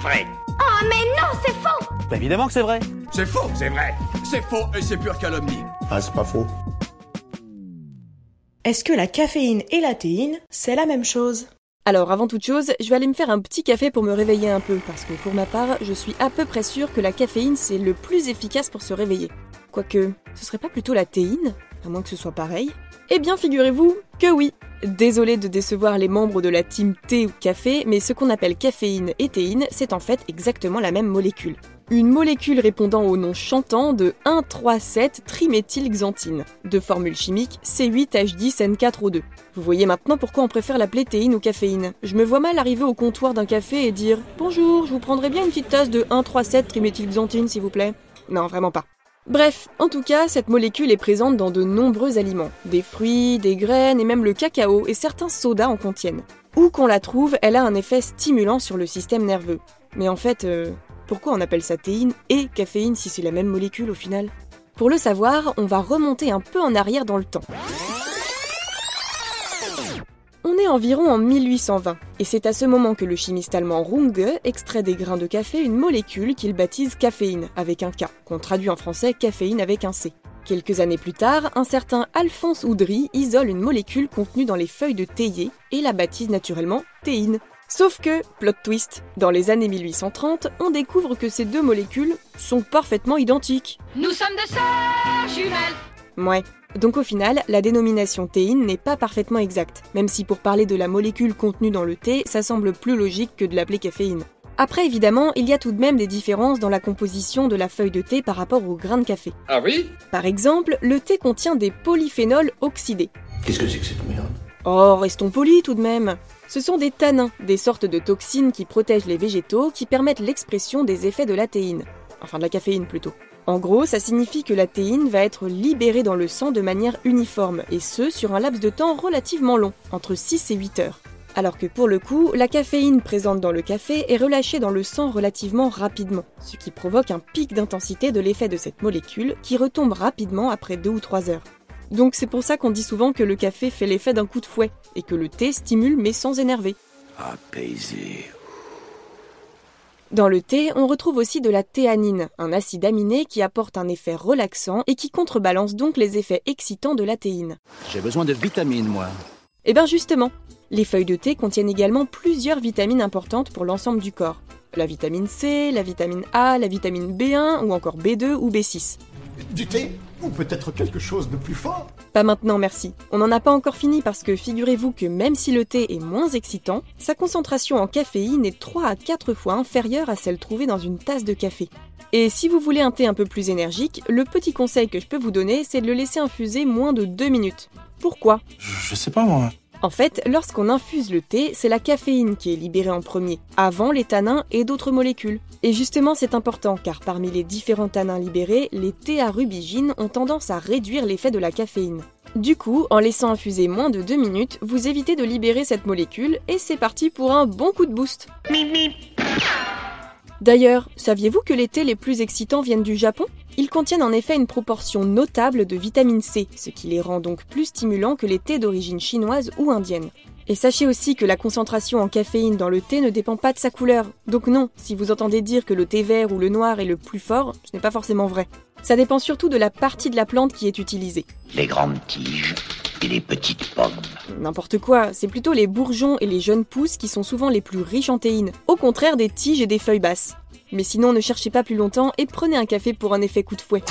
vrai. Oh mais non, c'est faux Bah évidemment que c'est vrai. C'est faux, c'est vrai. C'est faux et c'est pure calomnie. Ah, c'est pas faux. Est-ce que la caféine et la théine, c'est la même chose? Alors avant toute chose, je vais aller me faire un petit café pour me réveiller un peu, parce que pour ma part, je suis à peu près sûre que la caféine c'est le plus efficace pour se réveiller. Quoique, ce serait pas plutôt la théine? À moins que ce soit pareil Eh bien figurez-vous que oui Désolé de décevoir les membres de la team thé ou café, mais ce qu'on appelle caféine et théine, c'est en fait exactement la même molécule. Une molécule répondant au nom chantant de 1,3,7-triméthylxanthine, de formule chimique C8H10N4O2. Vous voyez maintenant pourquoi on préfère l'appeler théine ou caféine. Je me vois mal arriver au comptoir d'un café et dire Bonjour, je vous prendrais bien une petite tasse de 1,3,7-triméthylxanthine s'il vous plaît? Non, vraiment pas. Bref, en tout cas, cette molécule est présente dans de nombreux aliments. Des fruits, des graines et même le cacao et certains sodas en contiennent. Où qu'on la trouve, elle a un effet stimulant sur le système nerveux. Mais en fait, euh, pourquoi on appelle ça théine et caféine si c'est la même molécule au final? Pour le savoir, on va remonter un peu en arrière dans le temps. Est environ en 1820, et c'est à ce moment que le chimiste allemand Runge extrait des grains de café une molécule qu'il baptise caféine, avec un K, qu'on traduit en français caféine avec un C. Quelques années plus tard, un certain Alphonse Oudry isole une molécule contenue dans les feuilles de théier et la baptise naturellement théine. Sauf que, plot twist, dans les années 1830, on découvre que ces deux molécules sont parfaitement identiques. Nous sommes de sœurs jumelles Ouais. Donc au final, la dénomination théine n'est pas parfaitement exacte, même si pour parler de la molécule contenue dans le thé, ça semble plus logique que de l'appeler caféine. Après, évidemment, il y a tout de même des différences dans la composition de la feuille de thé par rapport au grain de café. Ah oui? Par exemple, le thé contient des polyphénols oxydés. Qu'est-ce que c'est que cette merde? Oh, restons polis tout de même. Ce sont des tanins, des sortes de toxines qui protègent les végétaux qui permettent l'expression des effets de la théine. Enfin de la caféine plutôt. En gros, ça signifie que la théine va être libérée dans le sang de manière uniforme, et ce sur un laps de temps relativement long, entre 6 et 8 heures. Alors que pour le coup, la caféine présente dans le café est relâchée dans le sang relativement rapidement, ce qui provoque un pic d'intensité de l'effet de cette molécule qui retombe rapidement après 2 ou 3 heures. Donc c'est pour ça qu'on dit souvent que le café fait l'effet d'un coup de fouet, et que le thé stimule mais sans énerver. Dans le thé, on retrouve aussi de la théanine, un acide aminé qui apporte un effet relaxant et qui contrebalance donc les effets excitants de la théine. J'ai besoin de vitamines, moi. Et bien justement, les feuilles de thé contiennent également plusieurs vitamines importantes pour l'ensemble du corps. La vitamine C, la vitamine A, la vitamine B1 ou encore B2 ou B6. Du thé Ou peut-être quelque chose de plus fort Pas maintenant, merci. On n'en a pas encore fini parce que figurez-vous que même si le thé est moins excitant, sa concentration en caféine est 3 à 4 fois inférieure à celle trouvée dans une tasse de café. Et si vous voulez un thé un peu plus énergique, le petit conseil que je peux vous donner, c'est de le laisser infuser moins de 2 minutes. Pourquoi? Je sais pas moi. En fait, lorsqu'on infuse le thé, c'est la caféine qui est libérée en premier, avant les tanins et d'autres molécules. Et justement, c'est important car parmi les différents tanins libérés, les théarubigines ont tendance à réduire l'effet de la caféine. Du coup, en laissant infuser moins de 2 minutes, vous évitez de libérer cette molécule et c'est parti pour un bon coup de boost. D'ailleurs, saviez-vous que les thés les plus excitants viennent du Japon? Ils contiennent en effet une proportion notable de vitamine C, ce qui les rend donc plus stimulants que les thés d'origine chinoise ou indienne. Et sachez aussi que la concentration en caféine dans le thé ne dépend pas de sa couleur. Donc non, si vous entendez dire que le thé vert ou le noir est le plus fort, ce n'est pas forcément vrai. Ça dépend surtout de la partie de la plante qui est utilisée. Les grandes tiges et les petites pommes. N'importe quoi, c'est plutôt les bourgeons et les jeunes pousses qui sont souvent les plus riches en théine, au contraire des tiges et des feuilles basses. Mais sinon, ne cherchez pas plus longtemps et prenez un café pour un effet coup de fouet.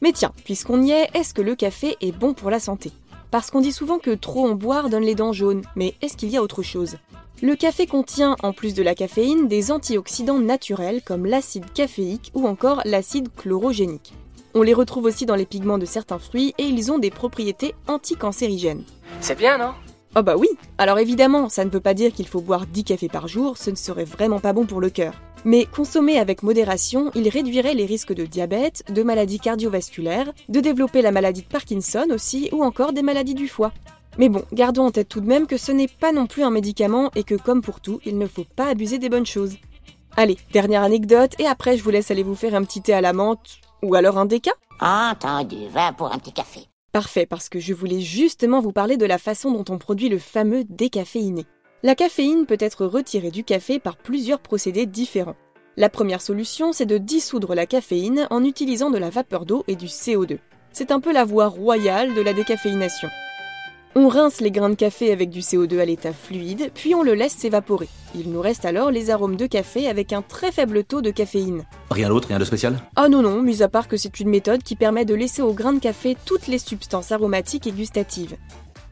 Mais tiens, puisqu'on y est, est-ce que le café est bon pour la santé? Parce qu'on dit souvent que trop en boire donne les dents jaunes, mais est-ce qu'il y a autre chose? Le café contient, en plus de la caféine, des antioxydants naturels comme l'acide caféique ou encore l'acide chlorogénique. On les retrouve aussi dans les pigments de certains fruits et ils ont des propriétés anticancérigènes. C'est bien, non? Oh bah oui Alors évidemment, ça ne veut pas dire qu'il faut boire 10 cafés par jour, ce ne serait vraiment pas bon pour le cœur. Mais consommer avec modération, il réduirait les risques de diabète, de maladies cardiovasculaires, de développer la maladie de Parkinson aussi, ou encore des maladies du foie. Mais bon, gardons en tête tout de même que ce n'est pas non plus un médicament et que comme pour tout, il ne faut pas abuser des bonnes choses. Allez, dernière anecdote, et après je vous laisse aller vous faire un petit thé à la menthe, ou alors un déca? Entendu, va pour un petit café. Parfait, parce que je voulais justement vous parler de la façon dont on produit le fameux décaféiné. La caféine peut être retirée du café par plusieurs procédés différents. La première solution, c'est de dissoudre la caféine en utilisant de la vapeur d'eau et du CO2. C'est un peu la voie royale de la décaféination. On rince les grains de café avec du CO2 à l'état fluide, puis on le laisse s'évaporer. Il nous reste alors les arômes de café avec un très faible taux de caféine. Rien d'autre, rien de spécial? Ah non non, mis à part que c'est une méthode qui permet de laisser au grain de café toutes les substances aromatiques et gustatives.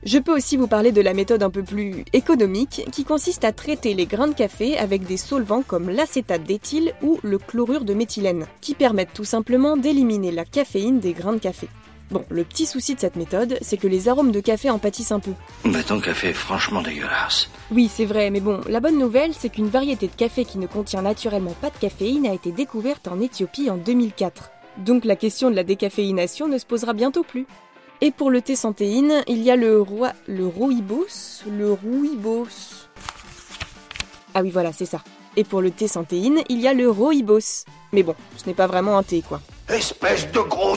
Je peux aussi vous parler de la méthode un peu plus économique qui consiste à traiter les grains de café avec des solvants comme l'acétate d'éthyle ou le chlorure de méthylène, qui permettent tout simplement d'éliminer la caféine des grains de café. Bon, le petit souci de cette méthode, c'est que les arômes de café en pâtissent un peu. Mais ton café est franchement dégueulasse. Oui, c'est vrai, mais bon, la bonne nouvelle, c'est qu'une variété de café qui ne contient naturellement pas de caféine a été découverte en Éthiopie en 2004. Donc la question de la décaféination ne se posera bientôt plus. Et pour le thé sans théine, il y a le roi, le rooibos, le rooibos. Ah oui, voilà, c'est ça. Et pour le thé sans théine, il y a le rooibos. Mais bon, ce n'est pas vraiment un thé, quoi. Espèce de gros